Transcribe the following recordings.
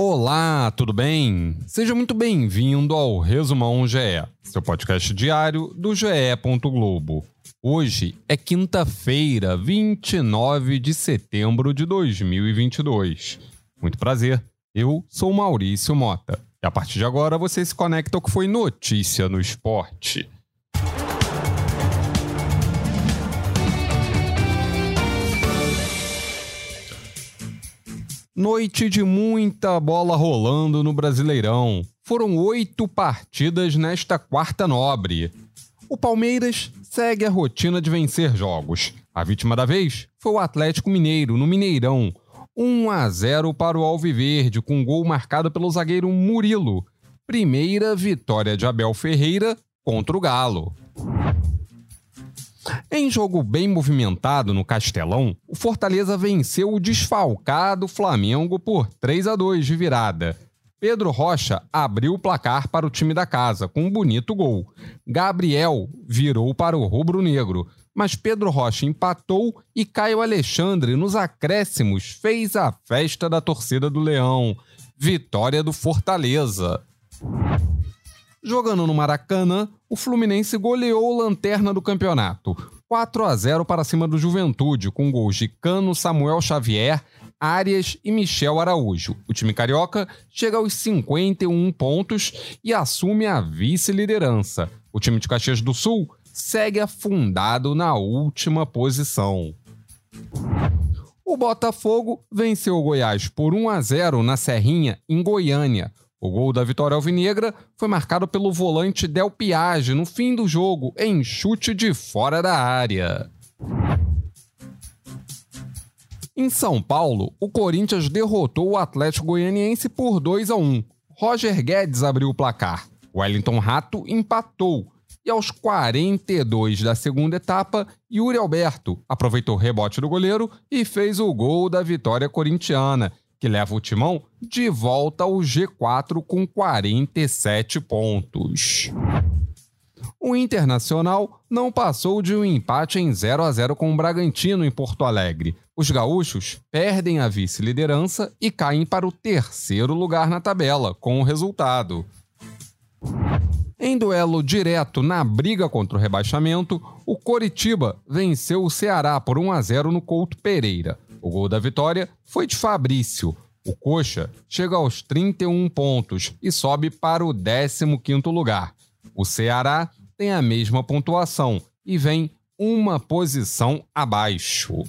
Olá, tudo bem? Seja muito bem-vindo ao Resumão GE, seu podcast diário do GE. Globo. Hoje é quinta-feira, 29 de setembro de 2022. Muito prazer, eu sou Maurício Mota. E a partir de agora você se conecta ao que foi notícia no esporte. Noite de muita bola rolando no Brasileirão. Foram oito partidas nesta quarta nobre. O Palmeiras segue a rotina de vencer jogos. A vítima da vez foi o Atlético Mineiro, no Mineirão. 1 a 0 para o Alviverde, com gol marcado pelo zagueiro Murilo. Primeira vitória de Abel Ferreira contra o Galo. Em jogo bem movimentado no Castelão, o Fortaleza venceu o desfalcado Flamengo por 3 a 2 de virada. Pedro Rocha abriu o placar para o time da casa com um bonito gol. Gabriel virou para o rubro-negro, mas Pedro Rocha empatou e Caio Alexandre nos acréscimos fez a festa da torcida do Leão. Vitória do Fortaleza. Jogando no Maracanã, o Fluminense goleou lanterna do campeonato. 4 a 0 para cima do Juventude, com gols de Cano, Samuel Xavier, Arias e Michel Araújo. O time carioca chega aos 51 pontos e assume a vice-liderança. O time de Caxias do Sul segue afundado na última posição. O Botafogo venceu o Goiás por 1 a 0 na Serrinha, em Goiânia. O gol da vitória alvinegra foi marcado pelo volante Del Piage no fim do jogo, em chute de fora da área. Em São Paulo, o Corinthians derrotou o Atlético Goianiense por 2 a 1. Roger Guedes abriu o placar. Wellington Rato empatou. E aos 42 da segunda etapa, Yuri Alberto aproveitou o rebote do goleiro e fez o gol da vitória corintiana, que leva o timão de volta ao G4 com 47 pontos. O Internacional não passou de um empate em 0 a 0 com o Bragantino em Porto Alegre. Os gaúchos perdem a vice-liderança e caem para o terceiro lugar na tabela, com o resultado. Em duelo direto na briga contra o rebaixamento, o Coritiba venceu o Ceará por 1 a 0 no Couto Pereira. O gol da vitória foi de Fabrício. O Coxa chega aos 31 pontos e sobe para o 15º lugar. O Ceará tem a mesma pontuação e vem uma posição abaixo.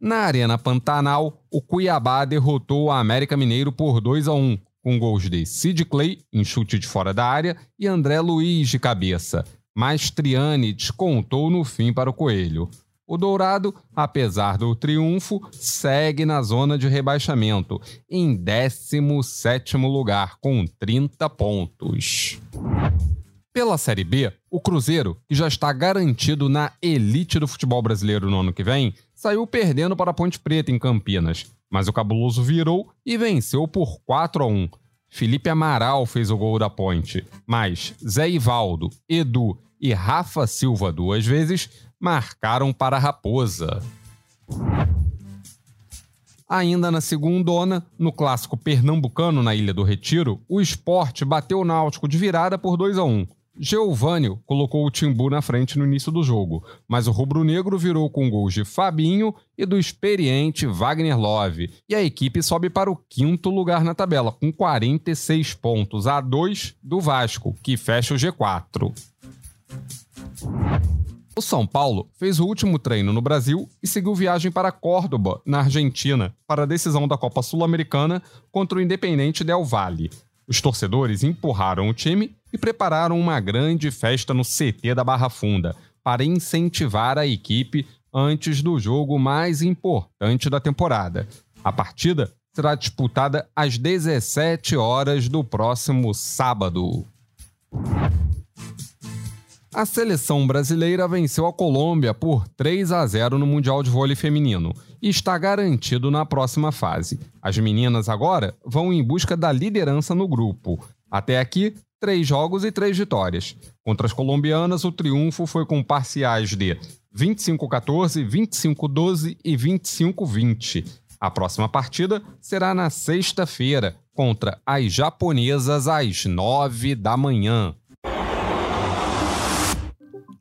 Na Arena Pantanal, o Cuiabá derrotou o América Mineiro por 2 a 1, com gols de Sid Clay em chute de fora da área e André Luiz de cabeça. Mastriani descontou no fim para o Coelho. O Dourado, apesar do triunfo, segue na zona de rebaixamento, em 17º lugar, com 30 pontos. Pela Série B, o Cruzeiro, que já está garantido na elite do futebol brasileiro no ano que vem, saiu perdendo para a Ponte Preta em Campinas, mas o Cabuloso virou e venceu por 4 a 1. Felipe Amaral fez o gol da Ponte, mas Zé Ivaldo, Edu e Rafa Silva duas vezes marcaram para a Raposa. Ainda na segundona, no clássico pernambucano na Ilha do Retiro, o esporte bateu o Náutico de virada por 2 a 1. Geovânio colocou o Timbu na frente no início do jogo, mas o rubro-negro virou com gols de Fabinho e do experiente Wagner Love, e a equipe sobe para o quinto lugar na tabela, com 46 pontos a 2 do Vasco, que fecha o G4. O São Paulo fez o último treino no Brasil e seguiu viagem para Córdoba, na Argentina, para a decisão da Copa Sul-Americana contra o Independente Del Valle. Os torcedores empurraram o time e prepararam uma grande festa no CT da Barra Funda para incentivar a equipe antes do jogo mais importante da temporada. A partida será disputada às 17 horas do próximo sábado. A seleção brasileira venceu a Colômbia por 3 a 0 no Mundial de Vôlei Feminino e está garantido na próxima fase. As meninas agora vão em busca da liderança no grupo. Até aqui, três jogos e três vitórias. Contra as colombianas, o triunfo foi com parciais de 25-14, 25-12 e 25-20. A próxima partida será na sexta-feira, contra as japonesas às nove da manhã.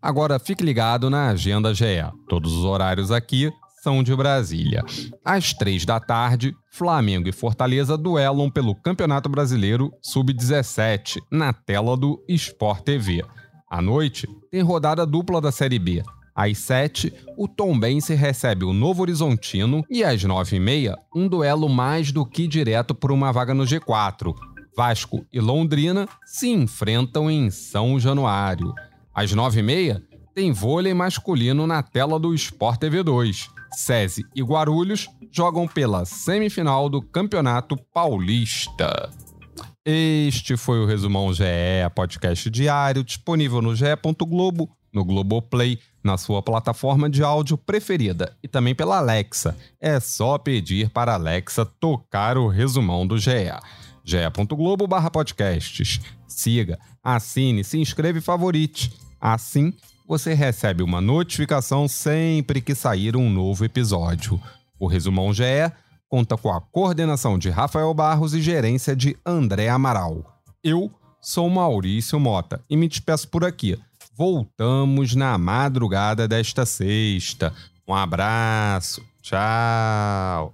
Agora fique ligado na Agenda GE. Todos os horários aqui são de Brasília. Às três da tarde, Flamengo e Fortaleza duelam pelo Campeonato Brasileiro Sub-17 na tela do Sport TV. À noite, tem rodada dupla da Série B. Às 7, o Tombense recebe o Novo Horizontino e às 9h30, um duelo mais do que direto por uma vaga no G4. Vasco e Londrina se enfrentam em São Januário. Às 9h30, tem vôlei masculino na tela do Sport TV 2. SESI e Guarulhos jogam pela semifinal do Campeonato Paulista. Este foi o Resumão GE, podcast diário, disponível no ge.globo, no Globoplay, na sua plataforma de áudio preferida e também pela Alexa. É só pedir para a Alexa tocar o resumão do GE. ge.globo podcasts. Siga, assine, se inscreva e favorite. Assim, você recebe uma notificação sempre que sair um novo episódio. O Resumão GE conta com a coordenação de Rafael Barros e gerência de André Amaral. Eu sou Maurício Mota e me despeço por aqui voltamos na madrugada desta sexta. Um abraço. Tchau.